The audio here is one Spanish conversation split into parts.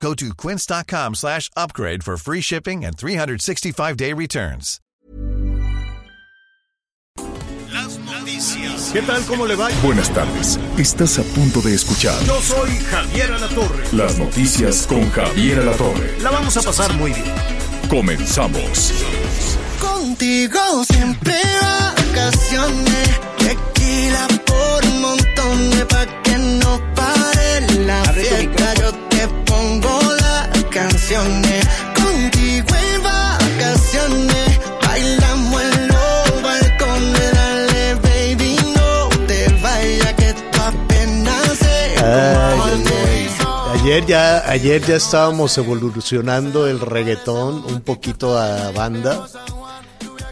Go to quince.com slash upgrade for free shipping and 365-day returns. Las noticias. ¿Qué tal? ¿Cómo le va? Buenas tardes. Estás a punto de escuchar Yo soy Javier Alatorre. las noticias con Javier Alatorre. La vamos a pasar muy bien. Comenzamos. Contigo siempre vacaciones. Tequila por un montón de pa' que no pare la fiesta. Yo canciones. Contigo en vacaciones. Bailamos en los balcones. Dale, baby, no te vayas que tú apenas se Ay, ay, ay. Ayer ya, ayer ya estábamos evolucionando el reggaetón un poquito a banda,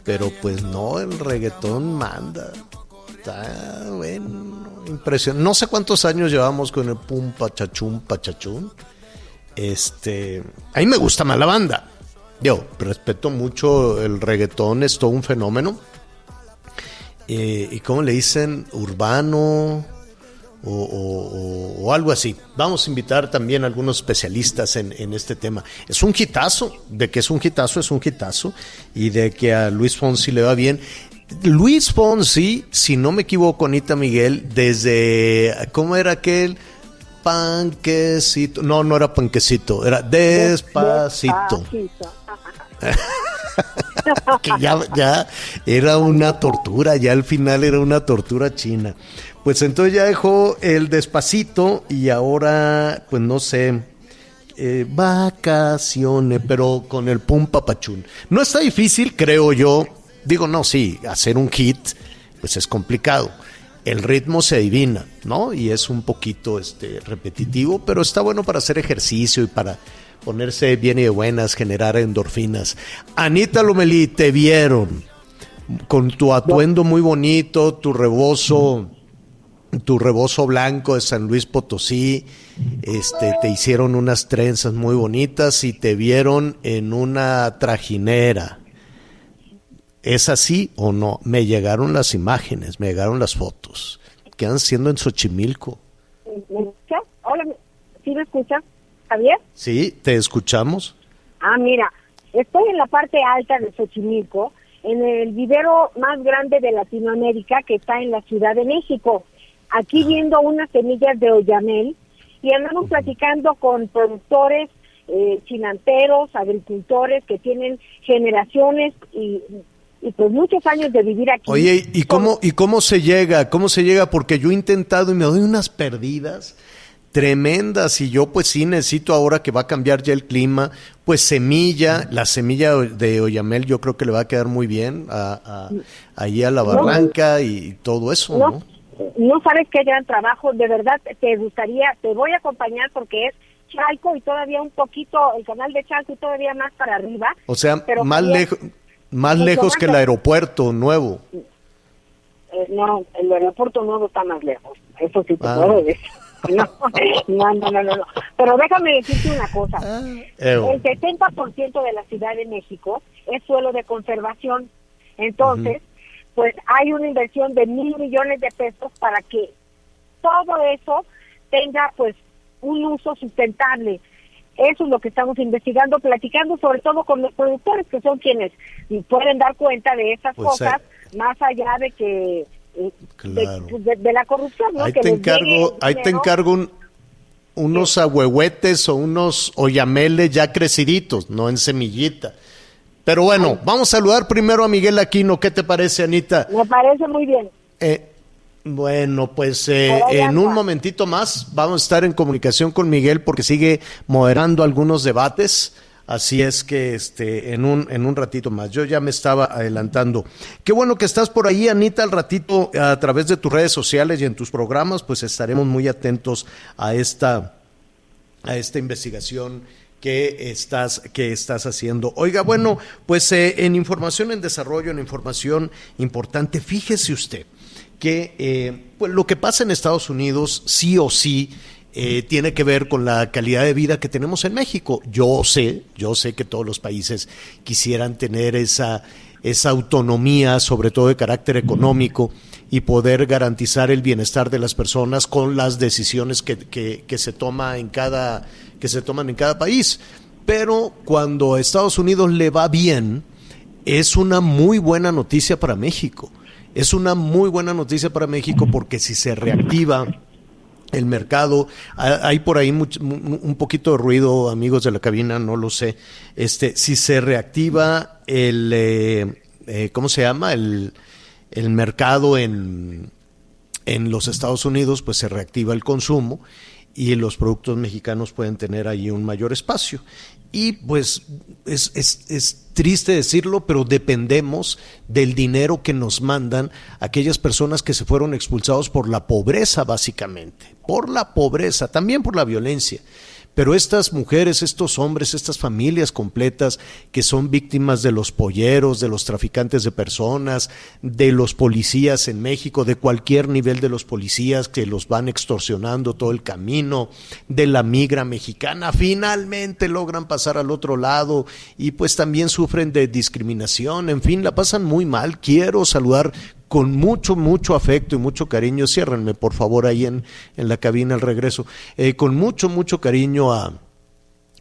pero pues no, el reggaetón manda. Está bueno, impresionante. No sé cuántos años llevamos con el pum pachachum pachachum. Este, a mí me gusta más la banda. Yo respeto mucho el reggaetón, es todo un fenómeno. Eh, ¿Y cómo le dicen? Urbano, o, algo así. Vamos a invitar también a algunos especialistas en, en este tema. Es un hitazo, de que es un hitazo, es un hitazo, y de que a Luis Fonsi le va bien. Luis Fonsi, si no me equivoco, Anita Miguel, desde, ¿cómo era aquel? Panquecito, no, no era panquecito, era despacito. que ya, ya era una tortura, ya al final era una tortura china. Pues entonces ya dejó el despacito y ahora, pues no sé, eh, vacaciones, pero con el pum papachún. No está difícil, creo yo. Digo, no, sí, hacer un hit, pues es complicado. El ritmo se adivina, ¿no? Y es un poquito este, repetitivo, pero está bueno para hacer ejercicio y para ponerse bien y de buenas, generar endorfinas. Anita Lomelí, te vieron con tu atuendo muy bonito, tu rebozo, tu rebozo blanco de San Luis Potosí, este, te hicieron unas trenzas muy bonitas y te vieron en una trajinera. ¿Es así o no? Me llegaron las imágenes, me llegaron las fotos. ¿Qué han siendo en Xochimilco? ¿Me escuchas? Hola, ¿me- ¿sí me escuchas, Javier? ¿Sí? ¿Te escuchamos? Ah, mira, estoy en la parte alta de Xochimilco, en el vivero más grande de Latinoamérica que está en la Ciudad de México. Aquí viendo unas semillas de oyamel y andamos platicando con productores, eh, chinanteros, agricultores que tienen generaciones y, y pues muchos años de vivir aquí. Oye, ¿y cómo, ¿y cómo se llega? ¿Cómo se llega? Porque yo he intentado y me doy unas perdidas tremendas y yo pues sí necesito ahora que va a cambiar ya el clima, pues semilla, la semilla de Oyamel yo creo que le va a quedar muy bien a, a- ahí a la barranca y todo eso, no, ¿no? sabes qué gran trabajo, de verdad te gustaría, te voy a acompañar porque es Chalco y todavía un poquito, el canal de Chalco y todavía más para arriba. O sea, Pero más lejos más mucho lejos más que el aeropuerto nuevo. Eh, no, el aeropuerto nuevo está más lejos, eso sí te Ah. puedo decir. No, no, no, no, no. Pero déjame decirte una cosa. Ew. El 70% de la Ciudad de México es suelo de conservación. Entonces, pues hay una inversión de mil millones de pesos para que todo eso tenga pues un uso sustentable. Eso es lo que estamos investigando, platicando sobre todo con los productores, que son quienes pueden dar cuenta de esas Pues, cosas, más allá de que eh, de- Claro. de, de la corrupción, ¿no? Ahí Que te encargo, ahí te encargo un- unos ahuehuetes o unos oyameles ya creciditos, no en semillita. Pero bueno, vamos a saludar primero a Miguel Aquino. ¿Qué te parece, Anita? Me parece muy bien. Eh, bueno, pues eh, en un momentito más vamos a estar en comunicación con Miguel porque sigue moderando algunos debates. Así es que este, en, un, en un ratito más. Yo ya me estaba adelantando. Qué bueno que estás por ahí, Anita. Al ratito, a través de tus redes sociales y en tus programas, pues estaremos muy atentos a esta, a esta investigación que estás, que estás haciendo. Oiga, bueno, pues eh, en información en desarrollo, en información importante, fíjese usted que eh, pues lo que pasa en Estados Unidos sí o sí eh, tiene que ver con la calidad de vida que tenemos en México. Yo sé, yo sé que todos los países quisieran tener esa, esa autonomía, sobre todo de carácter económico, y poder garantizar el bienestar de las personas con las decisiones que, que, se toma en cada, que se toman en cada país. Pero cuando a Estados Unidos le va bien, es una muy buena noticia para México. Es una muy buena noticia para México porque si se reactiva el mercado. Hay por ahí un poquito de ruido, amigos de la cabina, no lo sé. Este, si se reactiva el, eh, eh, ¿cómo se llama? El, el mercado en, en los Estados Unidos, pues se reactiva el consumo y los productos mexicanos pueden tener ahí un mayor espacio. Y pues es, es, es, triste decirlo, pero dependemos del dinero que nos mandan aquellas personas que se fueron expulsados por la pobreza, básicamente, por la pobreza, también por la violencia. Pero estas mujeres, estos hombres, estas familias completas que son víctimas de los polleros, de los traficantes de personas, de los policías en México, de cualquier nivel de los policías que los van extorsionando todo el camino, de la migra mexicana, finalmente logran pasar al otro lado y pues también sufren de discriminación, en fin, la pasan muy mal. Quiero saludar con mucho, mucho afecto y mucho cariño, ciérrenme por favor ahí en, en la cabina al regreso, eh, con mucho, mucho cariño a,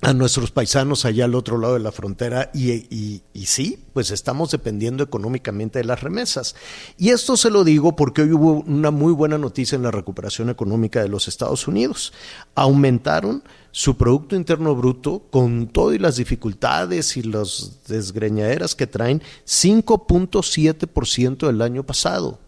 a nuestros paisanos allá al otro lado de la frontera y, y, y, sí, pues estamos dependiendo económicamente de las remesas. Y esto se lo digo porque hoy hubo una muy buena noticia en la recuperación económica de los Estados Unidos. Aumentaron su Producto Interno Bruto, con todas las dificultades y las desgreñaderas que traen, 5.7% del año pasado.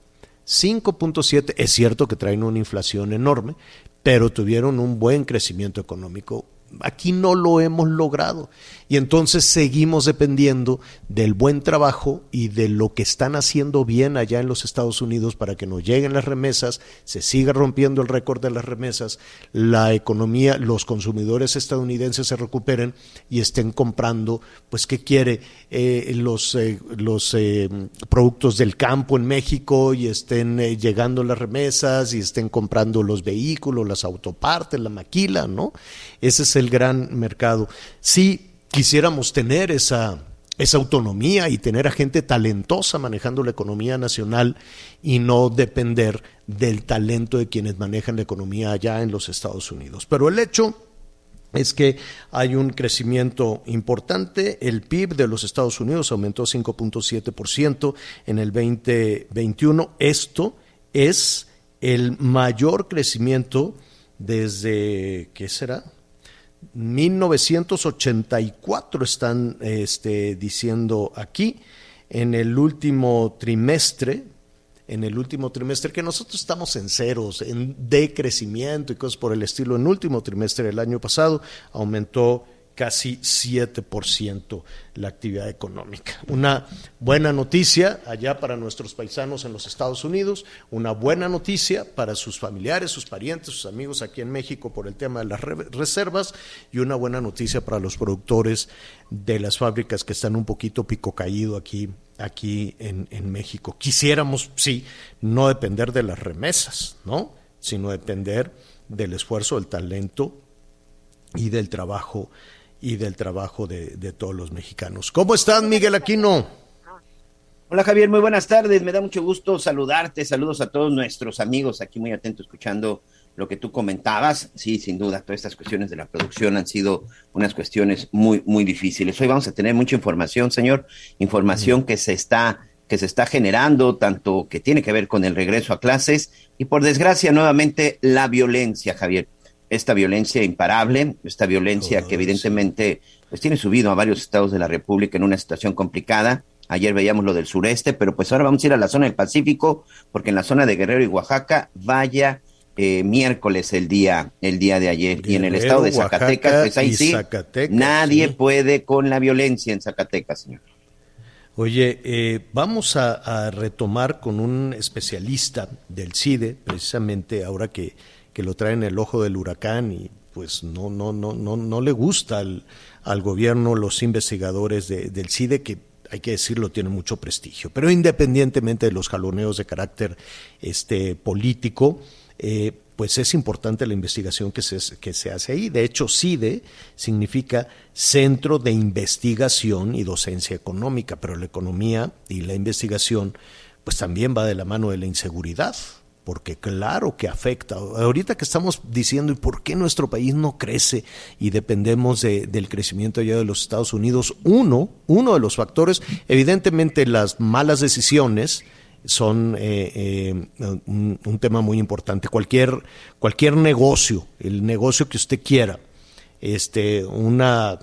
5.7, es cierto que traen una inflación enorme, pero tuvieron un buen crecimiento económico aquí no lo hemos logrado. Y entonces seguimos dependiendo del buen trabajo y de lo que están haciendo bien allá en los Estados Unidos para que nos lleguen las remesas, se siga rompiendo el récord de las remesas, la economía, los consumidores estadounidenses se recuperen y estén comprando, pues, ¿qué quiere? Eh, los eh, los eh, productos del campo en México y estén llegando las remesas y estén comprando los vehículos, las autopartes, la maquila, ¿no? Ese es el gran mercado. Si quisiéramos tener esa, esa autonomía y tener a gente talentosa manejando la economía nacional y no depender del talento de quienes manejan la economía allá en los Estados Unidos. Pero el hecho es que hay un crecimiento importante. El PIB de los Estados Unidos aumentó 5.7% en el 2021. Esto es el mayor crecimiento desde, ¿qué será? 1984 están este, diciendo aquí, en el último trimestre, en el último trimestre, que nosotros estamos en ceros, en decrecimiento y cosas por el estilo. En último trimestre del año pasado aumentó casi 7% la actividad económica. Una buena noticia allá para nuestros paisanos en los Estados Unidos, una buena noticia para sus familiares, sus parientes, sus amigos aquí en México por el tema de las reservas y una buena noticia para los productores de las fábricas que están un poquito pico caído aquí, aquí en, en México. Quisiéramos, sí, no depender de las remesas, ¿no? sino depender del esfuerzo, del talento y del trabajo y del trabajo de, todos los mexicanos. ¿Cómo estás, Miguel Aquino? Hola Javier, muy buenas tardes. Me da mucho gusto saludarte. Saludos a todos nuestros amigos aquí muy atentos escuchando lo que tú comentabas. Sí, sin duda, todas estas cuestiones de la producción han sido unas cuestiones muy, muy difíciles. Hoy vamos a tener mucha información, señor, información que se está que se está generando, tanto que tiene que ver con el regreso a clases y por desgracia nuevamente la violencia, Javier esta violencia imparable, esta violencia que evidentemente pues tiene subido a varios estados de la República en una situación complicada. Ayer veíamos lo del sureste, pero pues ahora vamos a ir a la zona del Pacífico, porque en la zona de Guerrero y Oaxaca, vaya eh, miércoles el día, el día de ayer. y en el estado de Zacatecas, pues ahí sí, nadie puede con la violencia en Zacatecas, señor. Oye, eh, vamos a, a, retomar con un especialista del CIDE, precisamente ahora que que lo traen el ojo del huracán y pues no, no, no, no, no le gusta al, al gobierno los investigadores de, del CIDE que hay que decirlo, tienen mucho prestigio. Pero independientemente de los jaloneos de carácter este, político, eh, pues es importante la investigación que se, que se hace ahí. De hecho, CIDE significa Centro de Investigación y Docencia Económica, pero la economía y la investigación pues también va de la mano de la inseguridad, porque claro que afecta. Ahorita que estamos diciendo, ¿y por qué nuestro país no crece y dependemos de, del crecimiento allá de los Estados Unidos? Uno, uno de los factores, evidentemente las malas decisiones, son eh, eh, un, un, tema muy importante. Cualquier, cualquier negocio, el negocio que usted quiera, este, una,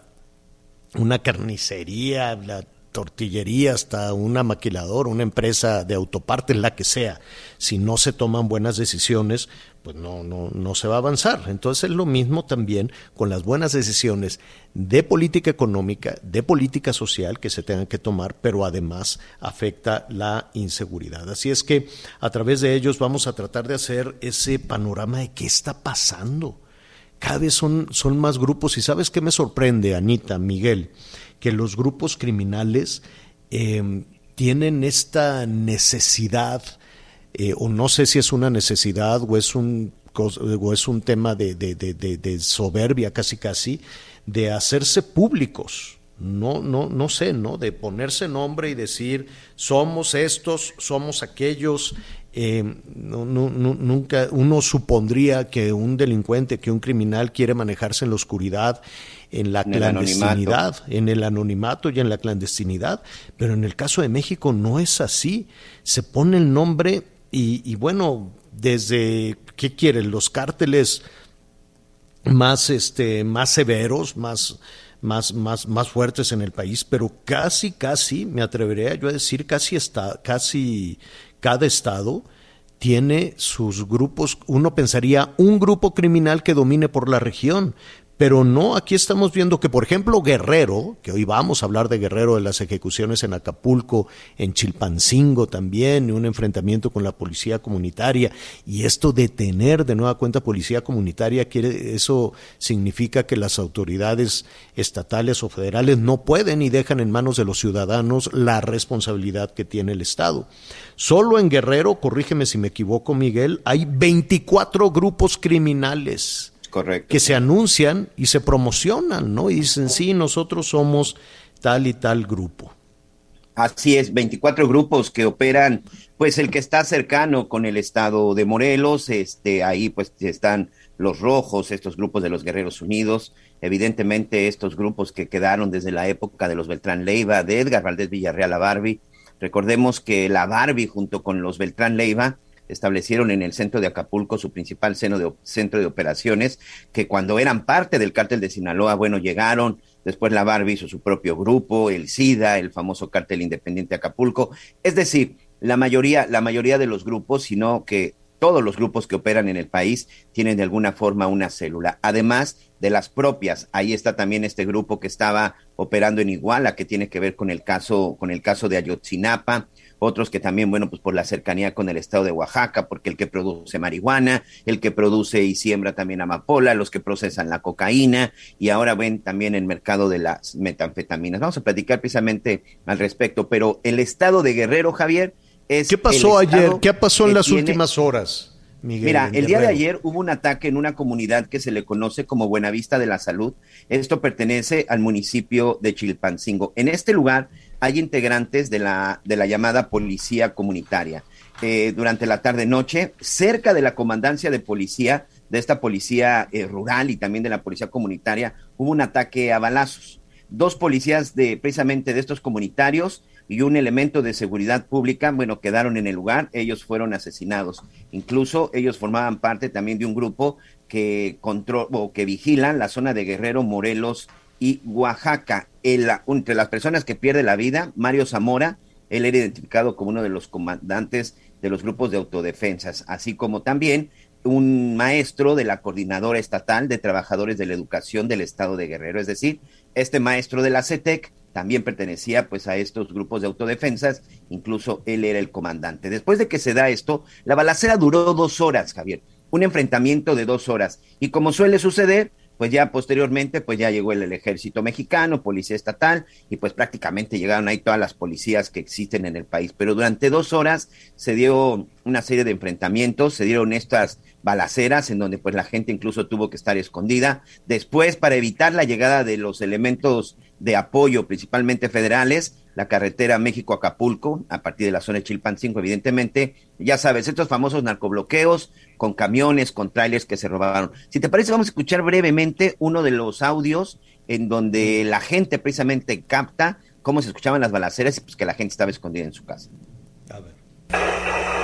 una carnicería, la tortillería, hasta una maquiladora, una empresa de autopartes, la que sea, si no se toman buenas decisiones, pues no, no, no se va a avanzar. Entonces es lo mismo también con las buenas decisiones de política económica, de política social que se tengan que tomar, pero además afecta la inseguridad. Así es que a través de ellos vamos a tratar de hacer ese panorama de qué está pasando. Cada vez son, son más grupos y sabes qué me sorprende, Anita, Miguel, que los grupos criminales eh, tienen esta necesidad, eh, o no sé si es una necesidad o es un, o es un tema de, de, de, soberbia casi casi, de hacerse públicos. No, no, no sé, ¿no? De ponerse nombre y decir, somos estos, somos aquellos, no, no, nunca uno supondría que un delincuente, que un criminal quiere manejarse en la oscuridad, en la en clandestinidad, el en el anonimato y en la clandestinidad, pero en el caso de México no es así. Se pone el nombre y, y bueno, desde, ¿qué quieren? Los cárteles más, este, más severos, más, más, más, más fuertes en el país, pero casi, casi, me atrevería yo a decir, casi está, casi, cada estado tiene sus grupos, uno pensaría un grupo criminal que domine por la región, pero no, aquí estamos viendo que, por ejemplo, Guerrero, que hoy vamos a hablar de Guerrero, de las ejecuciones en Acapulco, en Chilpancingo también, un enfrentamiento con la policía comunitaria, y esto de tener de nueva cuenta policía comunitaria, quiere, eso significa que las autoridades estatales o federales no pueden y dejan en manos de los ciudadanos la responsabilidad que tiene el Estado. Solo en Guerrero, corrígeme si me equivoco, Miguel, hay 24 grupos criminales Correcto. que se anuncian y se promocionan, ¿no? Y dicen, sí, nosotros somos tal y tal grupo. Así es, 24 grupos que operan, pues el que está cercano con el estado de Morelos, este, ahí pues están los rojos, estos grupos de los Guerreros Unidos, evidentemente estos grupos que quedaron desde la época de los Beltrán Leiva, de Edgar Valdés Villarreal a Barbie. Recordemos que la Barbie junto con los Beltrán Leiva establecieron en el centro de Acapulco su principal de, centro de operaciones, que cuando eran parte del cártel de Sinaloa, bueno, llegaron, después la Barbie hizo su propio grupo, el SIDA, el famoso cártel independiente Acapulco, es decir, la mayoría, la mayoría de los grupos, sino que todos los grupos que operan en el país tienen de alguna forma una célula, además de las propias. Ahí está también este grupo que estaba operando en Iguala, que tiene que ver con el caso, con el caso de Ayotzinapa, otros que también, bueno, pues por la cercanía con el estado de Oaxaca, porque el que produce marihuana, el que produce y siembra también amapola, los que procesan la cocaína y ahora ven también el mercado de las metanfetaminas. Vamos a platicar precisamente al respecto, pero el estado de Guerrero, Javier, es... ¿Qué pasó ayer? ¿Qué pasó en las tiene... últimas horas? Miguel Mira, el día de ayer hubo un ataque en una comunidad que se le conoce como Buenavista de la Salud. Esto pertenece al municipio de Chilpancingo. En este lugar hay integrantes de la, de la llamada policía comunitaria. Eh, durante la tarde-noche, cerca de la comandancia de policía, de esta policía eh, rural y también de la policía comunitaria, hubo un ataque a balazos. Dos policías de precisamente de estos comunitarios y un elemento de seguridad pública, bueno, quedaron en el lugar, ellos fueron asesinados. Incluso ellos formaban parte también de un grupo que control, o que vigilan la zona de Guerrero, Morelos y Oaxaca. Entre las personas que pierde la vida, Mario Zamora, él era identificado como uno de los comandantes de los grupos de autodefensas, así como también un maestro de la Coordinadora Estatal de Trabajadores de la Educación del Estado de Guerrero. Es decir, este maestro de la CETEC también pertenecía pues a estos grupos de autodefensas, incluso él era el comandante. Después de que se da esto, la balacera duró dos horas, Javier, un enfrentamiento de dos horas. Y como suele suceder, pues ya posteriormente, pues ya llegó el, ejército mexicano, policía estatal, y pues prácticamente llegaron ahí todas las policías que existen en el país. Pero durante dos horas se dio una serie de enfrentamientos, se dieron estas balaceras en donde pues la gente incluso tuvo que estar escondida. Después, para evitar la llegada de los elementos de apoyo, principalmente federales, la carretera México-Acapulco, a partir de la zona de Chilpancingo, evidentemente, ya sabes, estos famosos narcobloqueos con camiones, con trailers que se robaron. Si te parece, vamos a escuchar brevemente uno de los audios en donde la gente precisamente capta cómo se escuchaban las balaceras y pues que la gente estaba escondida en su casa. A ver.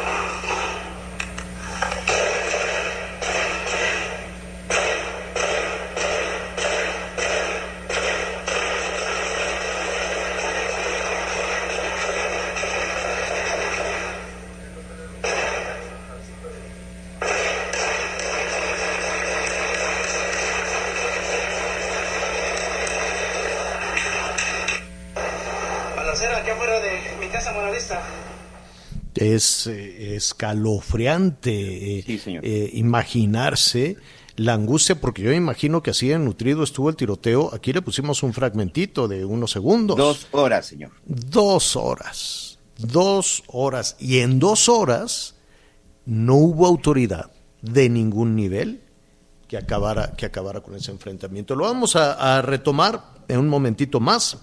Es eh, escalofriante eh, eh, imaginarse la angustia, porque yo imagino que así de nutrido estuvo el tiroteo. Aquí le pusimos un fragmentito de unos segundos. Dos horas, señor. Dos horas. Dos horas. Y en dos horas no hubo autoridad de ningún nivel que acabara, que acabara con ese enfrentamiento. Lo vamos a, a retomar en un momentito más.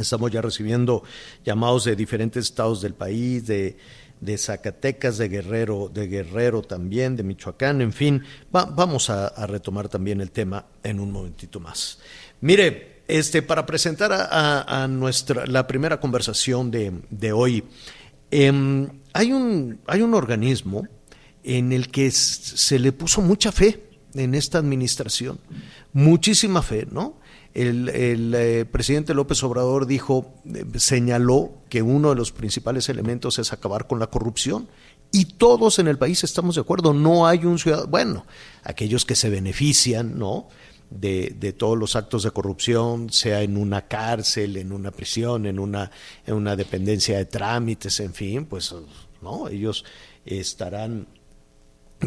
Estamos ya recibiendo llamados de diferentes estados del país, de, de Zacatecas, de Guerrero, de Guerrero también, de Michoacán, en fin, vamos a, retomar también el tema en un momentito más. Mire, este, para presentar a, nuestra la primera conversación de, hoy, em, hay, un, hay un organismo en el que se le puso mucha fe en esta administración, muchísima fe, ¿no? El, eh, presidente López Obrador dijo, eh, señaló que uno de los principales elementos es acabar con la corrupción. Y todos en el país estamos de acuerdo, no hay un ciudadano, bueno, aquellos que se benefician, ¿no? De, de, todos los actos de corrupción, sea en una cárcel, en una prisión, en una, en una dependencia de trámites, en fin, pues no, ellos estarán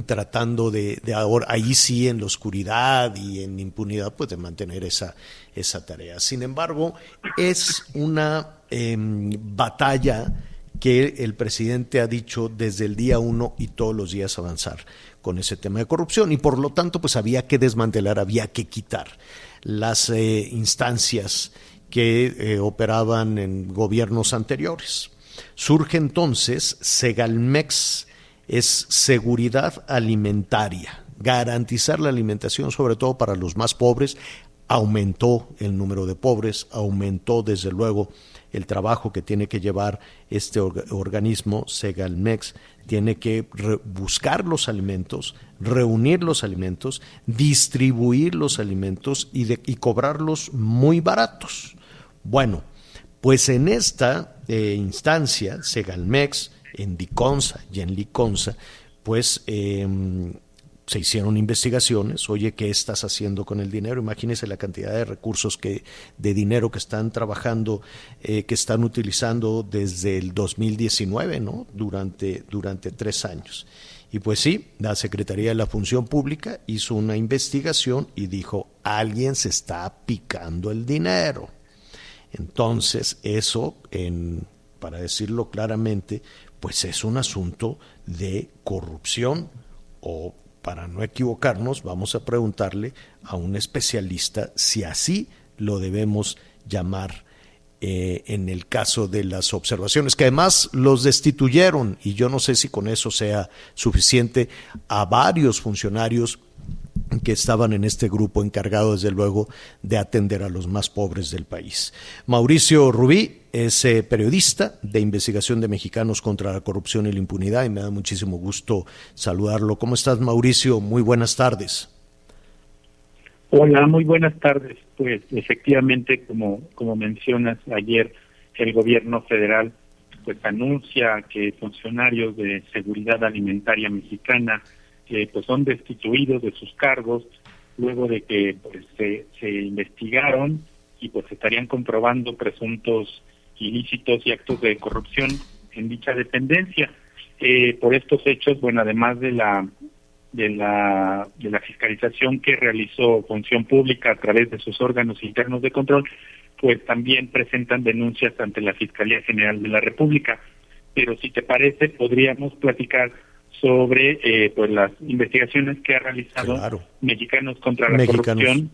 tratando de, ahora, ahí sí en la oscuridad y en impunidad, pues de mantener esa, esa tarea. Sin embargo, es una em, batalla que el presidente ha dicho desde el día uno y todos los días avanzar con ese tema de corrupción y por lo tanto pues había que desmantelar, había que quitar las eh, instancias que eh, operaban en gobiernos anteriores. Surge entonces Segalmex, es seguridad alimentaria, garantizar la alimentación sobre todo para los más pobres. Aumentó el número de pobres, aumentó desde luego el trabajo que tiene que llevar este organismo, Segalmex, tiene que buscar los alimentos, reunir los alimentos, distribuir los alimentos y, cobrarlos muy baratos. Bueno, pues en esta eh, instancia, Segalmex en Diconsa y en Liconsa, pues em, se hicieron investigaciones, oye, ¿qué estás haciendo con el dinero? Imagínese la cantidad de recursos que, de dinero que están trabajando, eh, que están utilizando desde el 2019, ¿no? Durante, durante tres años. Y pues sí, la Secretaría de la Función Pública hizo una investigación y dijo, alguien se está picando el dinero. Entonces, eso, para decirlo claramente, pues es un asunto de corrupción o para no equivocarnos, vamos a preguntarle a un especialista si así lo debemos llamar eh, en el caso de las observaciones, que además los destituyeron, y yo no sé si con eso sea suficiente, a varios funcionarios que estaban en este grupo encargado, desde luego, de atender a los más pobres del país. Mauricio Rubí es eh, periodista de investigación de mexicanos contra la corrupción y la impunidad y me da muchísimo gusto saludarlo. ¿Cómo estás, Mauricio? Muy buenas tardes. Hola, muy buenas tardes. Pues efectivamente, como, como mencionas, ayer el gobierno federal pues anuncia que funcionarios de seguridad alimentaria mexicana que pues son destituidos de sus cargos luego de que pues, se, investigaron y pues estarían comprobando presuntos ilícitos y actos de corrupción en dicha dependencia. Eh, por estos hechos, bueno, además de la de la, de la fiscalización que realizó Función Pública a través de sus órganos internos de control, pues también presentan denuncias ante la Fiscalía General de la República. Pero si te parece, podríamos platicar sobre eh, pues las investigaciones que ha realizado Mexicanos contra la Corrupción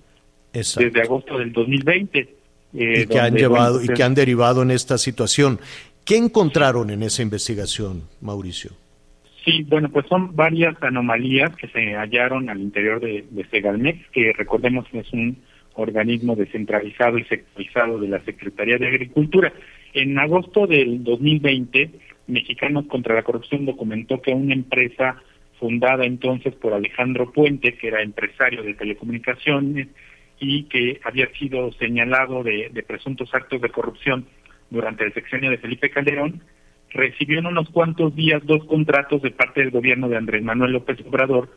desde agosto del 2020. Eh, y que han llevado y que han derivado en esta situación. ¿Qué encontraron en esa investigación, Mauricio? Sí, bueno, pues son varias anomalías que se hallaron al interior de, de Segalmex, que recordemos que es un organismo descentralizado y sectorizado de la Secretaría de Agricultura. En agosto del 2020, Mexicanos contra la Corrupción documentó que una empresa fundada entonces por Alejandro Puente, que era empresario de telecomunicaciones y que había sido señalado de, presuntos actos de corrupción durante el sexenio de Felipe Calderón, recibió en unos cuantos días dos contratos de parte del gobierno de Andrés Manuel López Obrador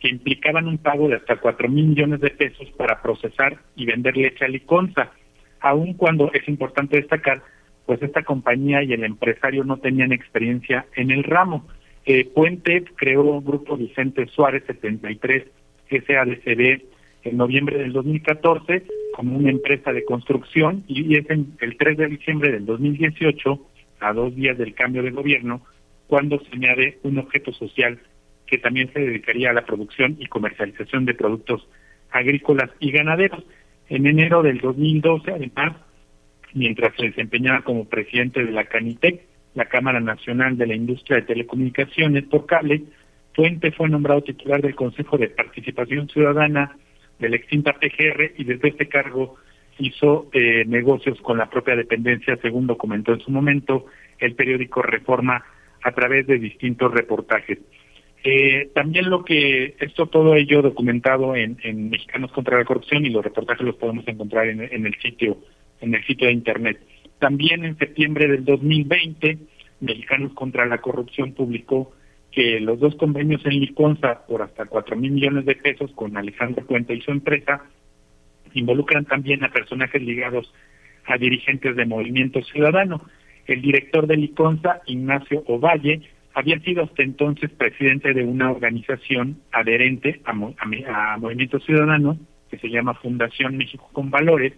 que implicaban un pago de hasta cuatro mil millones de pesos para procesar y vender leche a Liconza, aun cuando es importante destacar, pues esta compañía y el empresario no tenían experiencia en el ramo. Eh, Puente creó un grupo Vicente Suárez 73 SADCB en noviembre del 2014 como una empresa de construcción y es en el 3 de diciembre del 2018 a dos días del cambio de gobierno, cuando se añade un objeto social que también se dedicaría a la producción y comercialización de productos agrícolas y ganaderos. En enero del 2012, además, mientras se desempeñaba como presidente de la CANITEC, la Cámara Nacional de la Industria de Telecomunicaciones por cable, Fuente fue nombrado titular del Consejo de Participación Ciudadana de la extinta PGR y desde este cargo hizo eh, negocios con la propia dependencia, según documentó en su momento el periódico Reforma a través de distintos reportajes. Eh, también lo que, esto todo ello documentado en, Mexicanos contra la Corrupción y los reportajes los podemos encontrar en, en, el sitio, en el sitio de internet. También en septiembre del 2020, Mexicanos contra la Corrupción publicó que los dos convenios en Liconza por hasta cuatro mil millones de pesos con Alejandro Puente y su empresa involucran también a personajes ligados a dirigentes de Movimiento Ciudadano. El director de Liconza, Ignacio Ovalle, había sido hasta entonces presidente de una organización adherente a, Movimiento Ciudadano, que se llama Fundación México con Valores,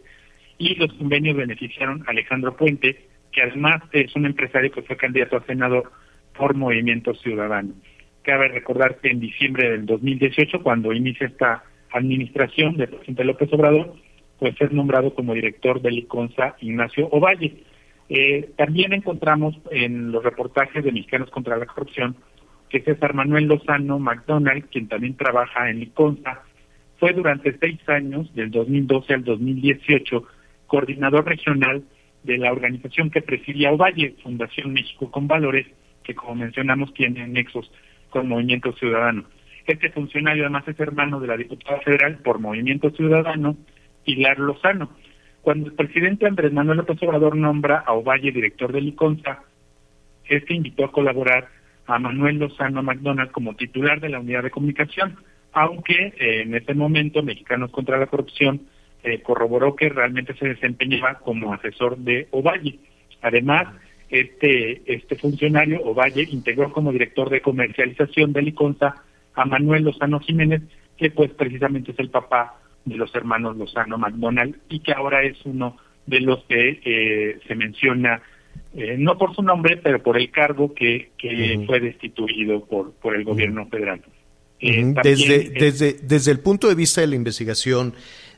y los convenios beneficiaron a Alejandro Puente, que además es un empresario que fue candidato a senador por Movimiento Ciudadano. Cabe recordar que en diciembre del 2018, cuando inicia esta administración del presidente López Obrador, pues es nombrado como director del ICONSA Ignacio Ovalle. Eh, también encontramos en los reportajes de Mexicanos contra la Corrupción que César Manuel Lozano McDonald, quien también trabaja en ICONSA, fue durante seis años, del 2012 al 2018, coordinador regional de la organización que presidía Ovalle, Fundación México con Valores, que como mencionamos tiene nexos con Movimiento Ciudadano. Este funcionario además es hermano de la diputada federal por Movimiento Ciudadano, Pilar Lozano. Cuando el presidente Andrés Manuel López Obrador nombra a Ovalle director del ICONSA, este invitó a colaborar a Manuel Lozano McDonald como titular de la unidad de comunicación, aunque eh, en ese momento Mexicanos contra la Corrupción eh, corroboró que realmente se desempeñaba como asesor de Ovalle. Además, este, este funcionario, Ovalle, integró como director de comercialización del ICONSA a Manuel Lozano Jiménez, que pues precisamente es el papá de los hermanos Lozano McDonald y que ahora es uno de los que eh, se menciona, eh, no por su nombre, pero por el cargo que, que fue destituido por, por el gobierno federal. Eh, desde, desde, desde el punto de vista de la investigación,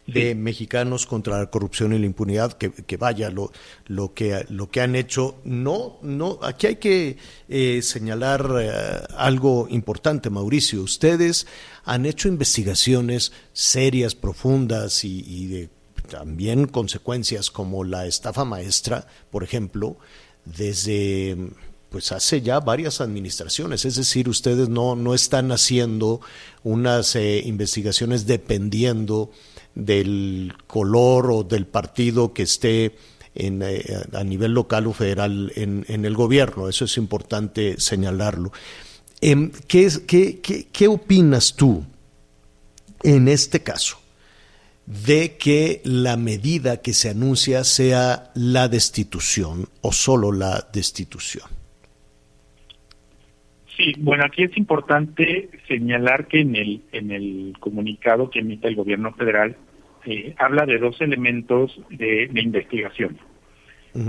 de mexicanos contra la corrupción y la impunidad, que, vaya, lo, lo, que, lo que han hecho. No, no, aquí hay que eh, señalar eh, algo importante, Mauricio. Ustedes han hecho investigaciones serias, profundas y, de también consecuencias como la estafa maestra, por ejemplo, desde pues hace ya varias administraciones, es decir, ustedes no, no están haciendo unas eh, investigaciones dependiendo del color o del partido que esté en, eh, a nivel local o federal en, en, el gobierno. Eso es importante señalarlo. Em, ¿qué, qué, qué, qué opinas tú en este caso? de que la medida que se anuncia sea la destitución o solo la destitución. Sí, bueno, aquí es importante señalar que en el en el comunicado que emite el gobierno federal eh, habla de dos elementos de, investigación.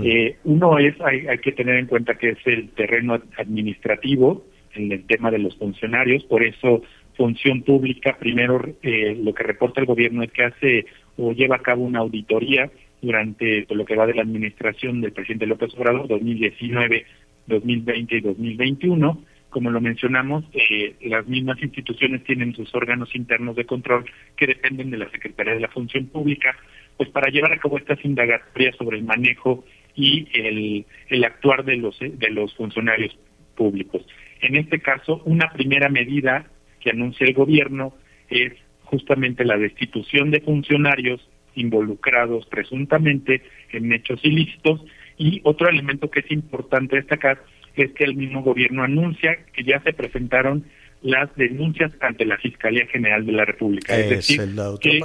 eh, uno es, hay, hay que tener en cuenta que es el terreno administrativo en el tema de los funcionarios, por eso función pública, primero eh, lo que reporta el gobierno es que hace o lleva a cabo una auditoría durante lo que va de la administración del presidente López Obrador 2019, 2020 y 2021 como lo mencionamos, eh, las mismas instituciones tienen sus órganos internos de control que dependen de la Secretaría de la Función Pública, pues para llevar a cabo estas indagatorias sobre el manejo y el, el actuar de los, de los funcionarios públicos. En este caso, una primera medida que anuncia el gobierno es justamente la destitución de funcionarios involucrados presuntamente en hechos ilícitos y otro elemento que es importante destacar es que el mismo gobierno anuncia que ya se presentaron las denuncias ante la Fiscalía General de la República. Es, decir, que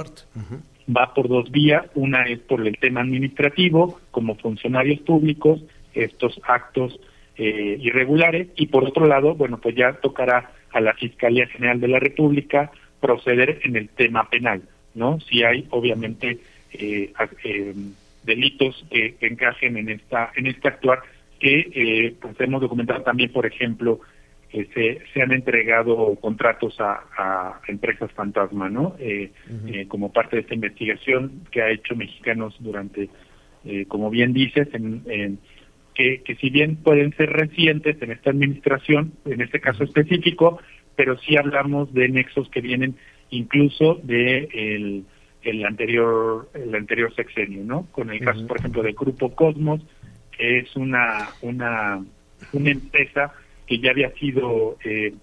va por dos vías. Una es por el tema administrativo, como funcionarios públicos, estos actos eh, irregulares, y por otro lado, bueno, pues ya tocará a la Fiscalía General de la República proceder en el tema penal, ¿no? Si hay, obviamente, eh, eh, delitos que encajen en esta en este actuar que eh, pues hemos documentado también, por ejemplo, que se, se han entregado contratos a, a empresas fantasma, ¿no? Eh, eh, como parte de esta investigación que ha hecho Mexicanos durante, eh, como bien dices, en, en que, que si bien pueden ser recientes en esta administración, en este caso específico, pero sí hablamos de nexos que vienen incluso de el, el anterior el anterior sexenio, ¿no? Con el caso, por ejemplo, del Grupo Cosmos, es una, una, una empresa que ya había sido eh,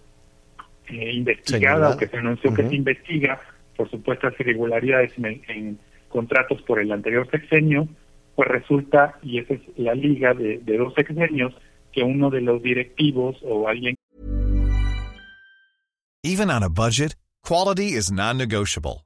eh, investigada o que se anunció que se investiga por supuestas irregularidades en, en, contratos por el anterior sexenio, pues resulta, y esa es la liga de, de dos sexenios, que uno de los directivos o alguien. Even on a budget, quality is non-negotiable.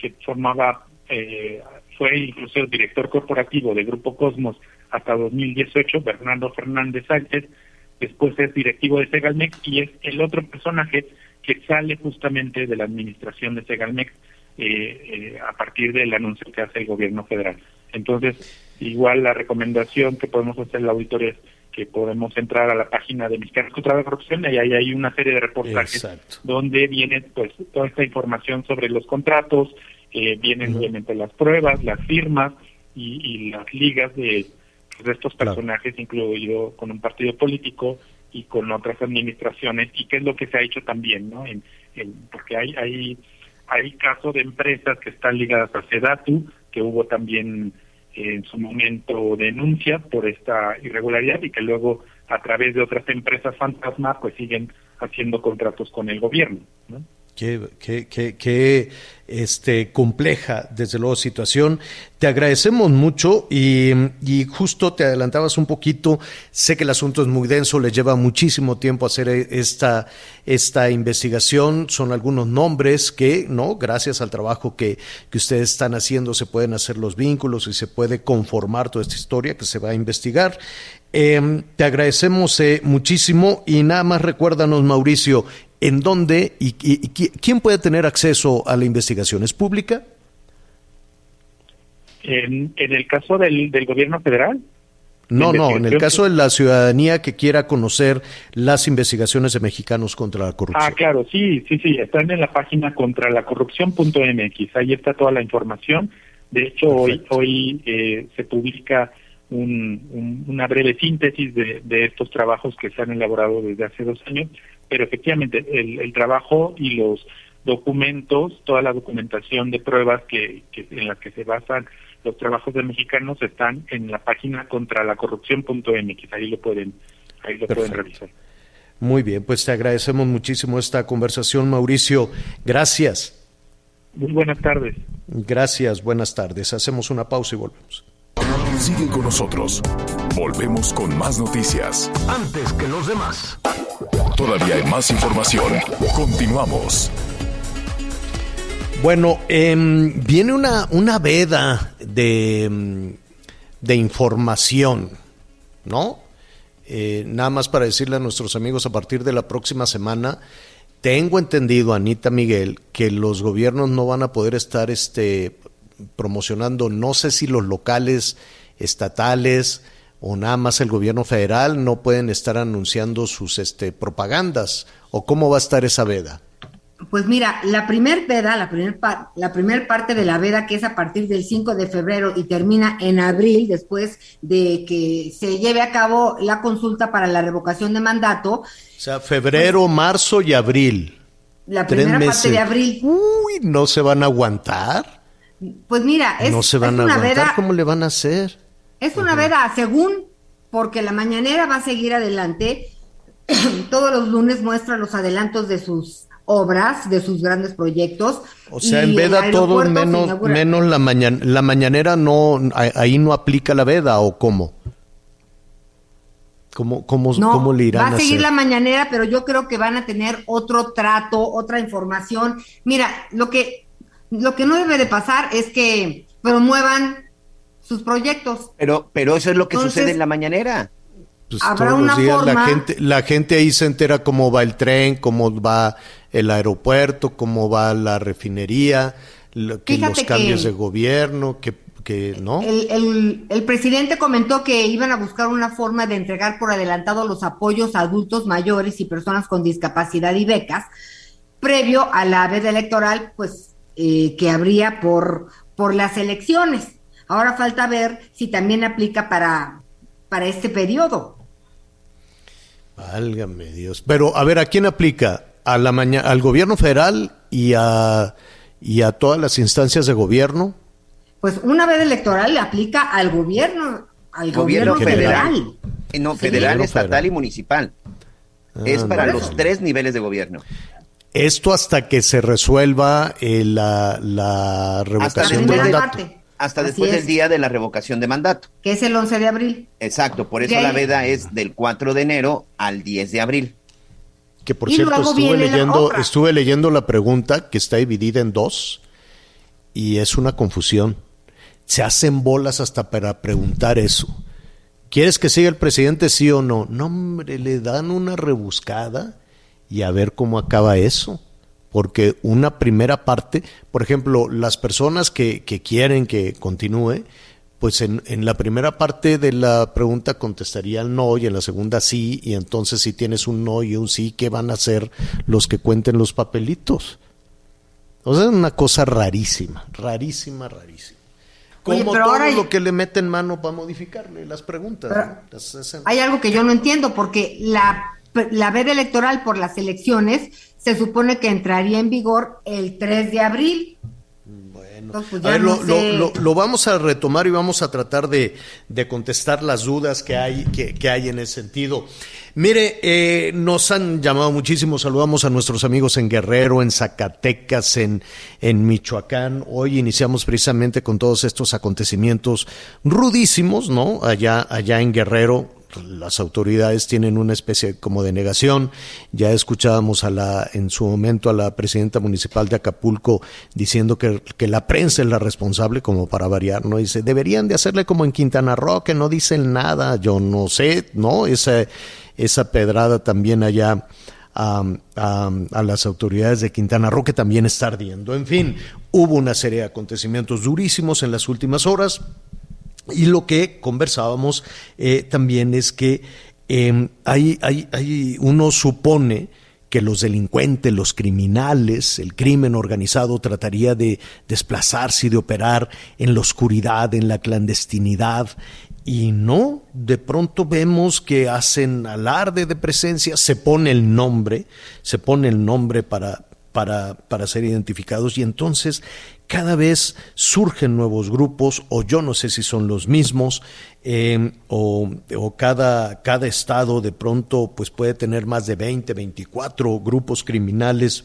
que formaba, eh, fue incluso el director corporativo de Grupo Cosmos hasta 2018, Bernardo Fernández Sánchez, después es directivo de Segalmex y es el otro personaje que sale justamente de la administración de Segalmex eh, eh, a partir del anuncio que hace el gobierno federal. Entonces, igual la recomendación que podemos hacer la auditoría es que podemos entrar a la página de Mexicanos contra la Corrupción y ahí hay una serie de reportajes Exacto. donde viene pues toda esta información sobre los contratos, eh, vienen obviamente las pruebas, las firmas y, y las ligas de, pues, de estos personajes, incluido con un partido político y con otras administraciones, y qué es lo que se ha hecho también, ¿no? En, en, porque hay, hay, hay casos de empresas que están ligadas a Sedatu, que hubo también en su momento denuncias por esta irregularidad y que luego a través de otras empresas fantasma pues siguen haciendo contratos con el gobierno, ¿no? Qué, este, compleja, desde luego, situación. Te agradecemos mucho y, justo te adelantabas un poquito. Sé que el asunto es muy denso, le lleva muchísimo tiempo hacer esta, esta investigación. Son algunos nombres que, ¿no? Gracias al trabajo que, que ustedes están haciendo, se pueden hacer los vínculos y se puede conformar toda esta historia que se va a investigar. Eh, te agradecemos eh, muchísimo y nada más recuérdanos, Mauricio, ¿En dónde y, y, y, quién puede tener acceso a la investigación? ¿Es pública? En, en el caso del, del, gobierno federal. No, no, en el caso de la ciudadanía que quiera conocer las investigaciones de mexicanos contra la corrupción. Ah, claro, sí, sí, sí, están en la página contra la corrupción.mx, ahí está toda la información. De hecho, Perfecto. hoy, hoy eh, se publica un, un, una breve síntesis de, de estos trabajos que se han elaborado desde hace dos años pero efectivamente el, el, trabajo y los documentos, toda la documentación de pruebas que, que en las que se basan los trabajos de mexicanos están en la página contra la corrupción.mx, ahí lo pueden, ahí lo Perfecto. pueden revisar. Muy bien, pues te agradecemos muchísimo esta conversación, Mauricio. Gracias. Muy buenas tardes. Gracias, buenas tardes. Hacemos una pausa y volvemos. Sigue con nosotros. Volvemos con más noticias. Antes que los demás. Todavía hay más información. Continuamos. Bueno, em, viene una, una veda de, em, de información, ¿no? Eh, nada más para decirle a nuestros amigos a partir de la próxima semana, tengo entendido, Anita Miguel, que los gobiernos no van a poder estar este, promocionando, no sé si los locales, estatales o nada más el gobierno federal no pueden estar anunciando sus este, propagandas, o cómo va a estar esa veda. Pues mira, la primer veda, la primer, la primer parte de la veda, que es a partir del 5 de febrero y termina en abril, después de que se lleve a cabo la consulta para la revocación de mandato. O sea, febrero, marzo y abril. La primera parte de abril. Uy, ¿no se van a aguantar? Pues mira, es, no se van a aguantar, veda, ¿cómo le van a hacer? Es una veda, según, porque la mañanera va a seguir adelante. Todos los lunes muestra los adelantos de sus obras de sus grandes proyectos. O sea, en veda todo menos, menos la, mañana, la mañanera, no, ahí no aplica la veda o cómo. ¿Cómo, cómo, cómo le irán va a seguir la mañanera, pero yo creo que van a tener otro trato, otra información. Mira, lo que, lo que no debe de pasar es que promuevan sus proyectos. Pero, pero eso es lo que sucede en la mañanera. Pues Habrá una forma... la gente, la gente ahí se entera cómo va el tren, cómo va el aeropuerto, cómo va la refinería, que los cambios de gobierno, que, que no. El, el, presidente comentó que iban a buscar una forma de entregar por adelantado los apoyos a adultos mayores y personas con discapacidad y becas, previo a la veda electoral, pues eh, que habría por, por las elecciones. Ahora falta ver si también aplica para, para este periodo. Válgame Dios. Pero, a ver, ¿a quién aplica? a la al gobierno federal y a, y a todas las instancias de gobierno? Pues una vez electoral le aplica al gobierno, al gobierno, federal. No, federal, estatal y municipal. es para los tres niveles de gobierno. Esto hasta que se resuelva eh, la, la, revocación de mandato. Hasta después del día de la revocación de mandato. Que es el 11 de abril. Exacto, por eso la veda es del 4 de enero al 10 de abril. Que por cierto, estuve leyendo, estuve leyendo la pregunta que está dividida en dos y es una confusión. Se hacen bolas hasta para preguntar eso. ¿Quieres que siga el presidente sí o no? No, hombre, le dan una rebuscada y a ver cómo acaba eso. Porque una primera parte, por ejemplo, las personas que, que quieren que continúe, pues en, en, la primera parte de la pregunta contestaría el no y en la segunda sí, y entonces si tienes un no y un sí, ¿qué van a hacer los que cuenten los papelitos? O sea, es una cosa rarísima, rarísima, rarísima. Como todo lo que le meten mano para modificarle las preguntas. hay algo que yo no entiendo, porque la, la veda electoral por las elecciones se supone que entraría en vigor el 3 de abril pues lo, vamos a retomar y vamos a tratar de, contestar las dudas que hay, que, hay en ese sentido. Mire, eh, nos han llamado muchísimo, saludamos a nuestros amigos en Guerrero, en Zacatecas, en, en Michoacán. Hoy iniciamos precisamente con todos estos acontecimientos rudísimos, ¿no? Allá, allá en Guerrero, las autoridades tienen una especie como de negación. Ya escuchábamos a la, en su momento a la presidenta municipal de Acapulco diciendo que, que, la prensa es la responsable, como para variar, ¿no? Dice, deberían de hacerle como en Quintana Roo, que no dicen nada, yo no sé, ¿no? Esa, esa pedrada también allá. A, a, las autoridades de Quintana Roo, que también está ardiendo. En fin, hubo una serie de acontecimientos durísimos en las últimas horas. Y lo que conversábamos eh, también es que em, hay, hay, hay, uno supone que los delincuentes, los criminales, el crimen organizado trataría de desplazarse y de operar en la oscuridad, en la clandestinidad, y no, de pronto vemos que hacen alarde de presencia, se pone el nombre, se pone el nombre para para, para ser identificados y entonces cada vez surgen nuevos grupos o yo no sé si son los mismos eh, o, o, cada, cada estado de pronto pues puede tener más de 20, 24 grupos criminales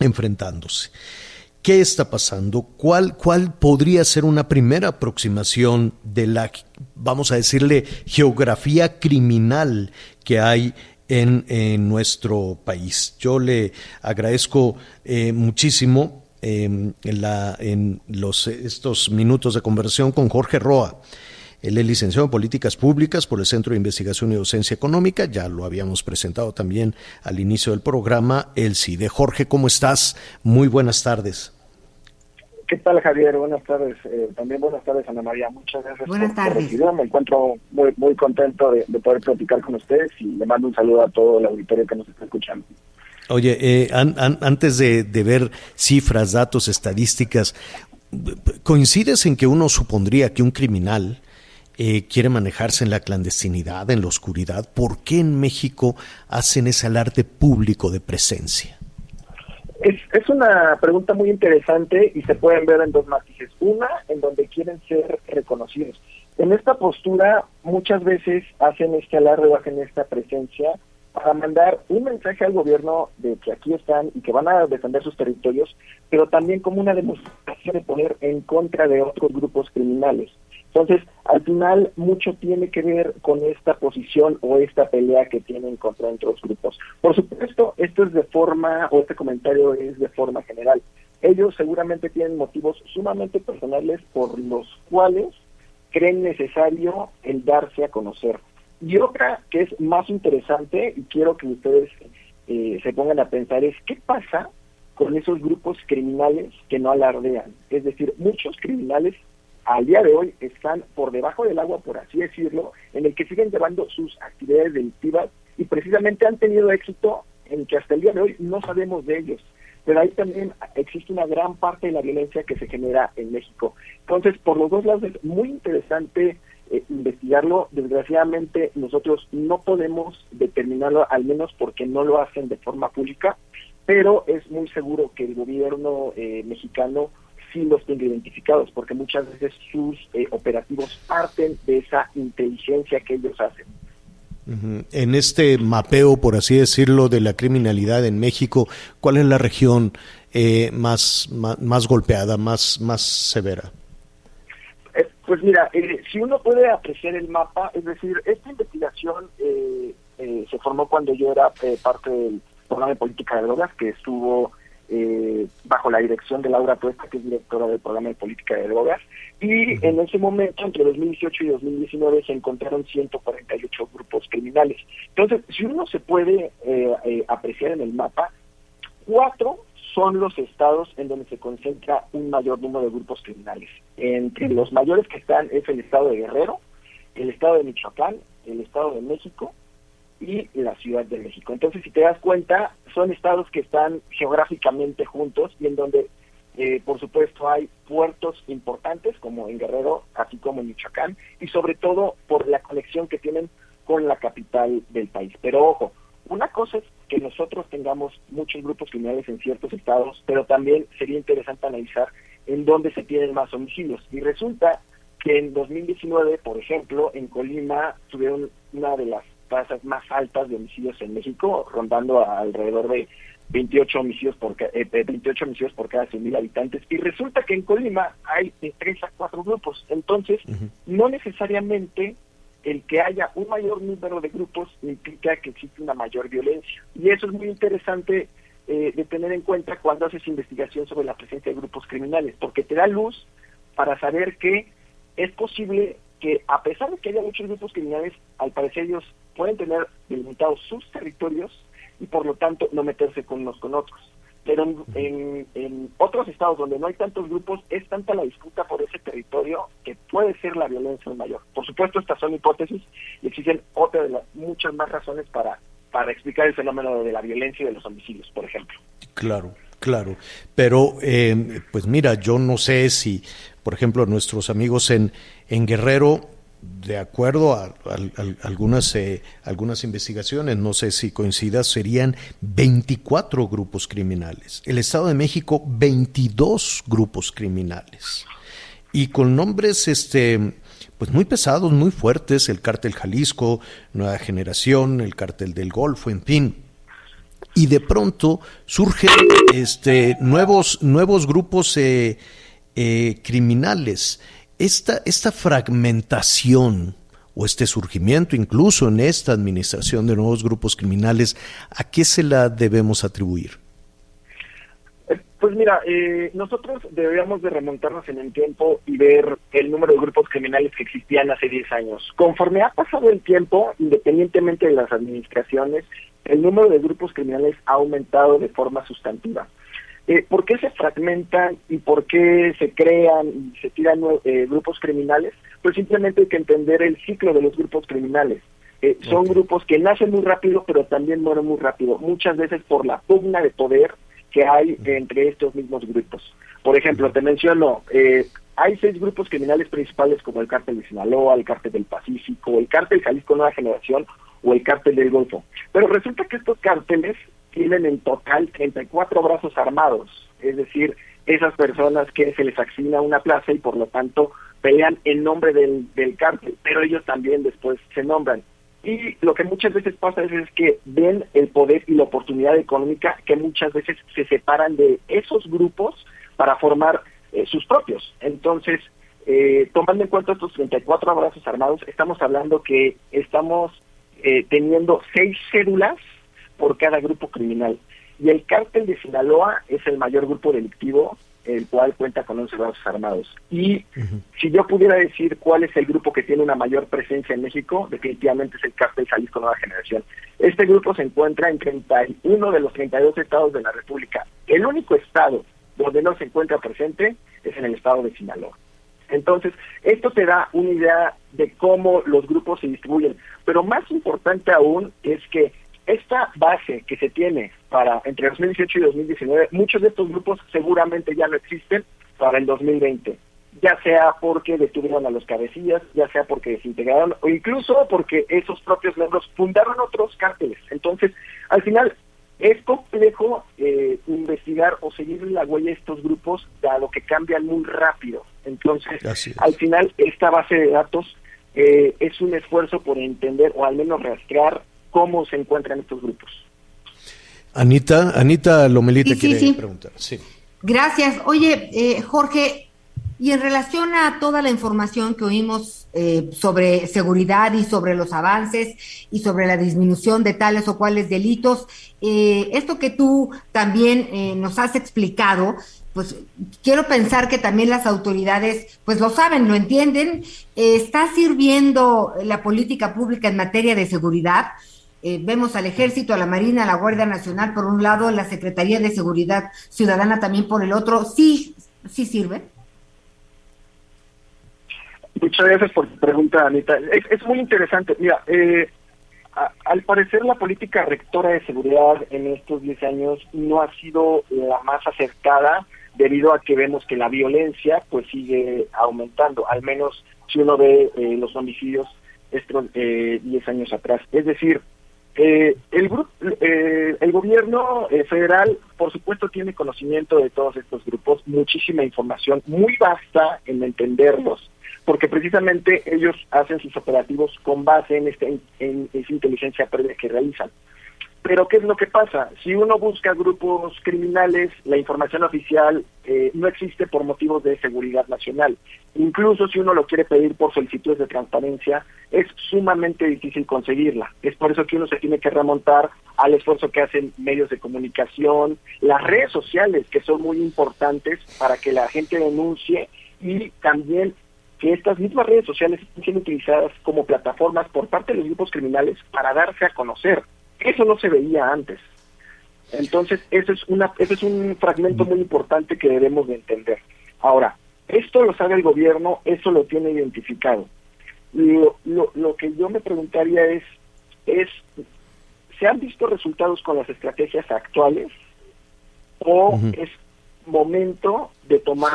enfrentándose. ¿Qué está pasando? ¿Cuál, ¿Cuál podría ser una primera aproximación de la, vamos a decirle, geografía criminal que hay en, en nuestro país? Yo le agradezco eh, muchísimo en, la, en los, estos minutos de conversión con Jorge Roa. Él es licenciado en Políticas Públicas por el Centro de Investigación y Docencia Económica. Ya lo habíamos presentado también al inicio del programa, el CIDE. Jorge, ¿cómo estás? Muy buenas tardes. ¿Qué tal, Javier? Buenas tardes. Eh, también buenas tardes, Ana María. Muchas gracias buenas por, por recibirme. Me encuentro muy, muy contento de, de, poder platicar con ustedes y le mando un saludo a todo el auditorio que nos está escuchando. Oye, eh, an, an, antes de, de ver cifras, datos, estadísticas, ¿coincides en que uno supondría que un criminal eh, quiere manejarse en la clandestinidad, en la oscuridad. ¿Por qué en México hacen ese alarde público de presencia? Es, es, una pregunta muy interesante y se pueden ver en dos matices. Una, en donde quieren ser reconocidos. En esta postura, muchas veces hacen este alarde o hacen esta presencia para mandar un mensaje al gobierno de que aquí están y que van a defender sus territorios, pero también como una demostración de poner en contra de otros grupos criminales. Entonces, al final, mucho tiene que ver con esta posición o esta pelea que tienen contra otros grupos. Por supuesto, esto es de forma, o este comentario es de forma general. Ellos seguramente tienen motivos sumamente personales por los cuales creen necesario el darse a conocer. Y otra que es más interesante, y quiero que ustedes eh, se pongan a pensar, es qué pasa con esos grupos criminales que no alardean. Es decir, muchos criminales al día de hoy están por debajo del agua, por así decirlo, en el que siguen llevando sus actividades delictivas y precisamente han tenido éxito en que hasta el día de hoy no sabemos de ellos. Pero ahí también existe una gran parte de la violencia que se genera en México. Entonces, por los dos lados es muy interesante eh, investigarlo. Desgraciadamente, nosotros no podemos determinarlo, al menos porque no lo hacen de forma pública, pero es muy seguro que el gobierno eh, mexicano sí los tenga identificados, porque muchas veces sus eh, operativos parten de esa inteligencia que ellos hacen. En este mapeo, por así decirlo, de la criminalidad en México, ¿cuál es la región eh, más, más, más, golpeada, más, más severa? Eh, pues mira, eh, si uno puede apreciar el mapa, es decir, esta investigación eh, se formó cuando yo era parte del programa de política de drogas, que estuvo eh, bajo la dirección de Laura Tuesta, que es directora del programa de política de drogas, y en ese momento, entre 2018 y 2019, se encontraron 148 grupos criminales. Entonces, si uno se puede eh, eh, apreciar en el mapa, cuatro son los estados en donde se concentra un mayor número de grupos criminales. Entre los mayores que están es el estado de Guerrero, el estado de Michoacán, el estado de México, y la Ciudad de México. Entonces, si te das cuenta, son estados que están geográficamente juntos y en donde, eh, por supuesto, hay puertos importantes como en Guerrero, así como en Michoacán, y sobre todo por la conexión que tienen con la capital del país. Pero ojo, una cosa es que nosotros tengamos muchos grupos criminales en ciertos estados, pero también sería interesante analizar en dónde se tienen más homicidios. Y resulta que en 2019, por ejemplo, en Colima tuvieron una de las tasas más altas de homicidios en México, rondando a alrededor de 28 homicidios por eh, 28 homicidios por cada 100.000 habitantes y resulta que en Colima hay de 3 a 4 grupos. Entonces, uh -huh. no necesariamente el que haya un mayor número de grupos implica que existe una mayor violencia. Y eso es muy interesante eh, de tener en cuenta cuando haces investigación sobre la presencia de grupos criminales, porque te da luz para saber que es posible que a pesar de que haya muchos grupos criminales, al parecer ellos pueden tener delimitados sus territorios y por lo tanto no meterse con unos con otros. Pero en, en, en, otros estados donde no hay tantos grupos, es tanta la disputa por ese territorio que puede ser la violencia mayor. Por supuesto, estas son hipótesis y existen otras de las muchas más razones para, para explicar el fenómeno de la violencia y de los homicidios, por ejemplo. Claro. Claro, pero eh, pues mira, yo no sé si, por ejemplo, nuestros amigos en, en Guerrero de acuerdo a, algunas, eh, algunas investigaciones, no sé si coincidas, serían 24 grupos criminales. El Estado de México, 22 grupos criminales. Y con nombres este, pues muy pesados, muy fuertes, el cártel Jalisco, Nueva Generación, el cártel del Golfo, en fin. Y de pronto surgen este, nuevos, nuevos grupos eh, eh, criminales esta, esta fragmentación o este surgimiento incluso en esta administración de nuevos grupos criminales, ¿a qué se la debemos atribuir? Eh, pues mira, eh, nosotros deberíamos de remontarnos en el tiempo y ver el número de grupos criminales que existían hace 10 años. Conforme ha pasado el tiempo, independientemente de las administraciones, el número de grupos criminales ha aumentado de forma sustantiva. Eh, ¿Por qué se fragmentan y por qué se crean y se tiran eh, grupos criminales? Pues simplemente hay que entender el ciclo de los grupos criminales. Eh, son grupos que nacen muy rápido, pero también mueren muy rápido, muchas veces por la pugna de poder que hay entre estos mismos grupos. Por ejemplo, te menciono, eh, hay seis grupos criminales principales como el cártel de Sinaloa, el cártel del Pacífico, el cártel Jalisco Nueva Generación o el cártel del Golfo. Pero resulta que estos cárteles tienen en total 34 brazos armados, es decir, esas personas que se les asigna una plaza y por lo tanto pelean en nombre del, del cártel, pero ellos también después se nombran. Y lo que muchas veces pasa es, que ven el poder y la oportunidad económica que muchas veces se separan de esos grupos para formar eh, sus propios. Entonces, eh, tomando en cuenta estos 34 abrazos armados, estamos hablando que estamos eh, teniendo seis cédulas por cada grupo criminal. Y el cártel de Sinaloa es el mayor grupo delictivo, el cual cuenta con 11 brazos armados. Y si yo pudiera decir cuál es el grupo que tiene una mayor presencia en México, definitivamente es el cártel Jalisco Nueva Generación. Este grupo se encuentra en 31 de los 32 estados de la República. El único estado donde no se encuentra presente es en el estado de Sinaloa. Entonces, esto te da una idea de cómo los grupos se distribuyen. Pero más importante aún es que esta base que se tiene para entre 2018 y 2019, muchos de estos grupos seguramente ya no existen para el 2020, ya sea porque detuvieron a los cabecillas, ya sea porque desintegraron o incluso porque esos propios miembros fundaron otros cárteles. Entonces, al final es complejo eh, investigar o seguir la huella de estos grupos, dado que cambian muy rápido. Entonces, al final, esta base de datos eh, es un esfuerzo por entender o al menos rastrear cómo se encuentran estos grupos. Anita, Anita Lomelita quiere preguntar. Sí. Gracias. Oye, eh, Jorge, y en relación a toda la información que oímos eh, sobre seguridad y sobre los avances y sobre la disminución de tales o cuales delitos, eh, esto que tú también nos has explicado, pues quiero pensar que también las autoridades pues lo saben, lo entienden. ¿Está sirviendo la política pública en materia de seguridad? Eh, vemos al Ejército, a la Marina, a la Guardia Nacional por un lado, la Secretaría de Seguridad Ciudadana también por el otro. ¿Sí, sí sirve? Muchas gracias por tu pregunta, Anita. Es, muy interesante. Mira, eh, al parecer la política rectora de seguridad en estos 10 años no ha sido la más acertada debido a que vemos que la violencia pues sigue aumentando, al menos si uno ve eh, los homicidios estos 10 años atrás. Es decir, eh, el, eh, el gobierno eh, federal, por supuesto, tiene conocimiento de todos estos grupos, muchísima información, muy vasta en entenderlos, porque precisamente ellos hacen sus operativos con base en, este, en esa inteligencia previa que realizan. Pero ¿qué es lo que pasa? Si uno busca grupos criminales, la información oficial eh, no existe por motivos de seguridad nacional. Incluso si uno lo quiere pedir por solicitudes de transparencia, es sumamente difícil conseguirla. Es por eso que uno se tiene que remontar al esfuerzo que hacen medios de comunicación, las redes sociales, que son muy importantes para que la gente denuncie y también que estas mismas redes sociales estén siendo utilizadas como plataformas por parte de los grupos criminales para darse a conocer. Eso no se veía antes. Entonces, eso es, una, ese es un fragmento muy importante que debemos de entender. Ahora, esto lo sabe el gobierno, eso lo tiene identificado. Lo, lo, que yo me preguntaría es, es, ¿se han visto resultados con las estrategias actuales o es momento de tomar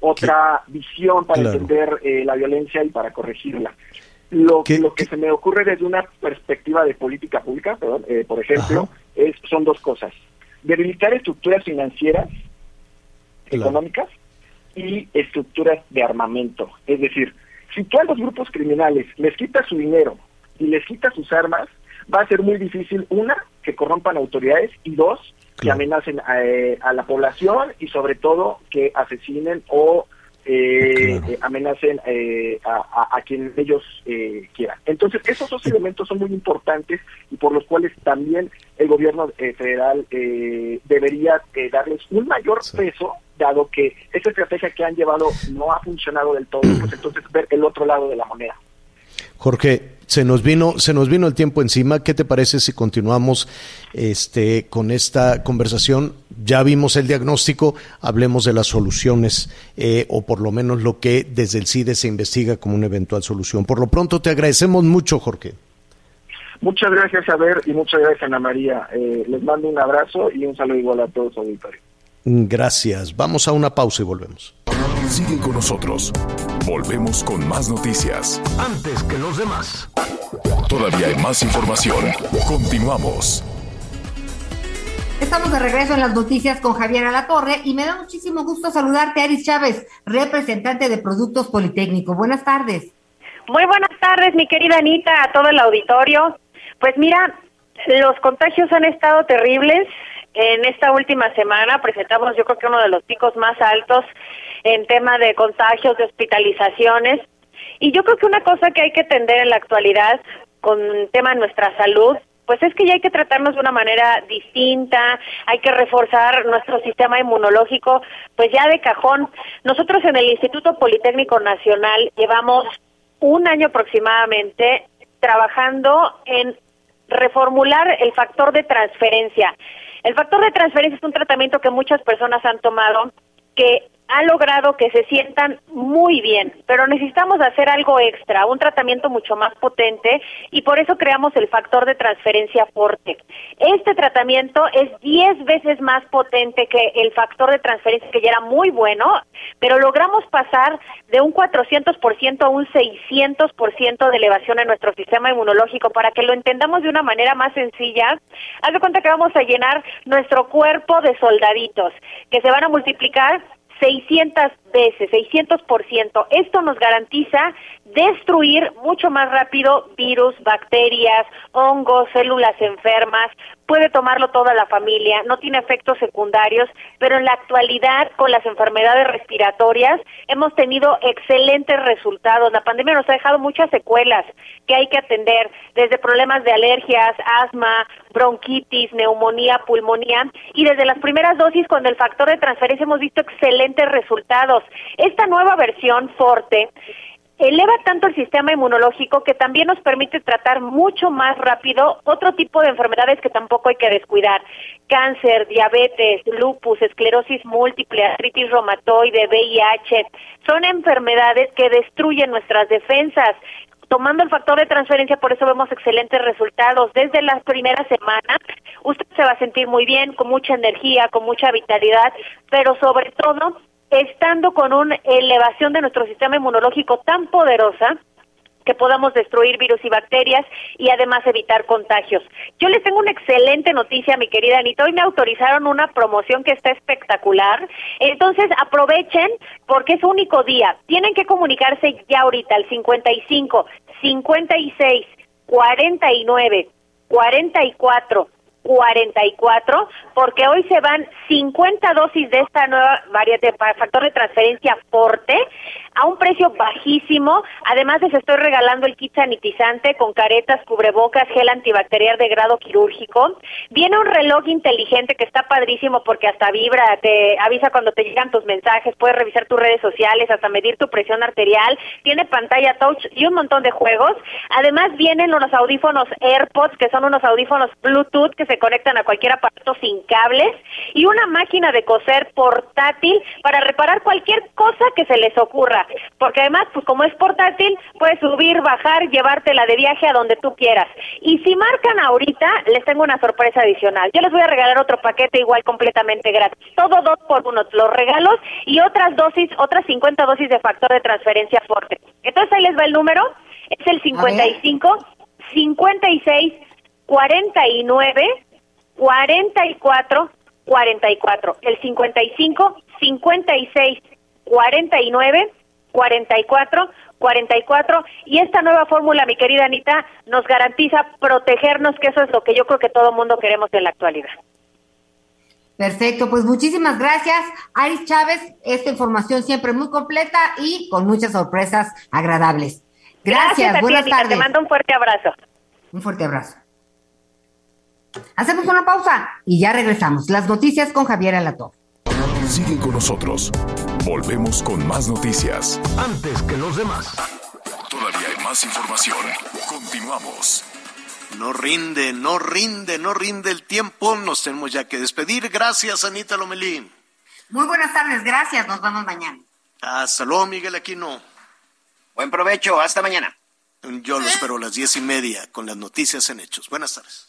otra visión para entender eh, la violencia y para corregirla? Lo, lo que se me ocurre desde una perspectiva de política pública, perdón, eh, por ejemplo, es, son dos cosas. Debilitar estructuras financieras, económicas y estructuras de armamento. Es decir, si tú a los grupos criminales les quitas su dinero y les quitas sus armas, va a ser muy difícil, una, que corrompan autoridades y dos, que amenacen a, eh, a la población y sobre todo que asesinen o eh, eh, amenacen eh, a, a, quien ellos eh, quieran. Entonces, esos dos elementos son muy importantes y por los cuales también el gobierno eh, federal eh, debería eh, darles un mayor peso, dado que esa estrategia que han llevado no ha funcionado del todo, pues entonces ver el otro lado de la moneda. Jorge, se nos vino, se nos vino el tiempo encima. ¿Qué te parece si continuamos este, con esta conversación? Ya vimos el diagnóstico, hablemos de las soluciones, eh, o por lo menos lo que desde el CIDE se investiga como una eventual solución. Por lo pronto, te agradecemos mucho, Jorge. Muchas gracias, Javier, y muchas gracias, Ana María. Eh, les mando un abrazo y un saludo igual a todos los auditores. Gracias. Vamos a una pausa y volvemos. Sigue con nosotros. Volvemos con más noticias. Antes que los demás. Todavía hay más información. Continuamos. Estamos de regreso en las noticias con Javier Alatorre y me da muchísimo gusto saludarte, Aris Chávez, representante de Productos Politécnico. Buenas tardes. Muy buenas tardes, mi querida Anita, a todo el auditorio. Pues mira, los contagios han estado terribles. En esta última semana presentamos yo creo que uno de los picos más altos en tema de contagios, de hospitalizaciones. Y yo creo que una cosa que hay que atender en la actualidad con tema de nuestra salud, pues es que ya hay que tratarnos de una manera distinta, hay que reforzar nuestro sistema inmunológico, pues ya de cajón. Nosotros en el Instituto Politécnico Nacional llevamos un año aproximadamente trabajando en reformular el factor de transferencia. El factor de transferencia es un tratamiento que muchas personas han tomado que ha logrado que se sientan muy bien, pero necesitamos hacer algo extra, un tratamiento mucho más potente y por eso creamos el factor de transferencia Forte. Este tratamiento es 10 veces más potente que el factor de transferencia que ya era muy bueno, pero logramos pasar de un 400% a un 600% de elevación en nuestro sistema inmunológico para que lo entendamos de una manera más sencilla. Haz de cuenta que vamos a llenar nuestro cuerpo de soldaditos que se van a multiplicar 600 veces, 600%. Esto nos garantiza destruir mucho más rápido virus, bacterias, hongos, células enfermas. Puede tomarlo toda la familia, no tiene efectos secundarios, pero en la actualidad con las enfermedades respiratorias hemos tenido excelentes resultados. La pandemia nos ha dejado muchas secuelas que hay que atender, desde problemas de alergias, asma, bronquitis, neumonía, pulmonía, y desde las primeras dosis con el factor de transferencia hemos visto excelentes resultados. Esta nueva versión Forte eleva tanto el sistema inmunológico que también nos permite tratar mucho más rápido otro tipo de enfermedades que tampoco hay que descuidar. Cáncer, diabetes, lupus, esclerosis múltiple, artritis reumatoide, VIH. Son enfermedades que destruyen nuestras defensas. Tomando el factor de transferencia, por eso vemos excelentes resultados. Desde las primeras semanas, usted se va a sentir muy bien, con mucha energía, con mucha vitalidad, pero sobre todo estando con una elevación de nuestro sistema inmunológico tan poderosa que podamos destruir virus y bacterias y además evitar contagios. Yo les tengo una excelente noticia, mi querida Anita. Hoy me autorizaron una promoción que está espectacular. Entonces aprovechen porque es único día. Tienen que comunicarse ya ahorita al 55 56 49 44 44, porque hoy se van 50 dosis de esta nueva variante para factor de transferencia Forte a un precio bajísimo. Además, les estoy regalando el kit sanitizante con caretas, cubrebocas, gel antibacterial de grado quirúrgico. Viene un reloj inteligente que está padrísimo porque hasta vibra, te avisa cuando te llegan tus mensajes, puedes revisar tus redes sociales, hasta medir tu presión arterial. Tiene pantalla touch y un montón de juegos. Además, vienen unos audífonos AirPods, que son unos audífonos Bluetooth que se conectan a cualquier aparato sin cables. Y una máquina de coser portátil para reparar cualquier cosa que se les ocurra porque además, pues como es portátil, puedes subir, bajar, llevártela de viaje a donde tú quieras. Y si marcan ahorita, les tengo una sorpresa adicional. Yo les voy a regalar otro paquete igual completamente gratis. Todo dos por uno, los regalos y otras dosis, otras 50 dosis de factor de transferencia fuerte. Entonces ahí les va el número. Es el 55 56 49 44 44. El 55 56 49 44 44 y esta nueva fórmula, mi querida Anita, nos garantiza protegernos, que eso es lo que yo creo que todo mundo queremos en la actualidad. Perfecto, pues muchísimas gracias, Aris Chávez. Esta información siempre muy completa y con muchas sorpresas agradables. Gracias, buenas tardes. Te mando un fuerte abrazo. Un fuerte abrazo. Hacemos una pausa y ya regresamos. Las noticias con Javier Alato. Sigue con nosotros. Volvemos con más noticias. Antes que los demás. Todavía hay más información. Continuamos. No rinde, no rinde, no rinde el tiempo. Nos tenemos ya que despedir. Gracias, Anita Lomelín. Muy buenas tardes, gracias. Nos vemos mañana. Hasta luego, Miguel Aquino. Buen provecho, hasta mañana. Yo lo espero a las diez y media con las noticias en hechos. Buenas tardes.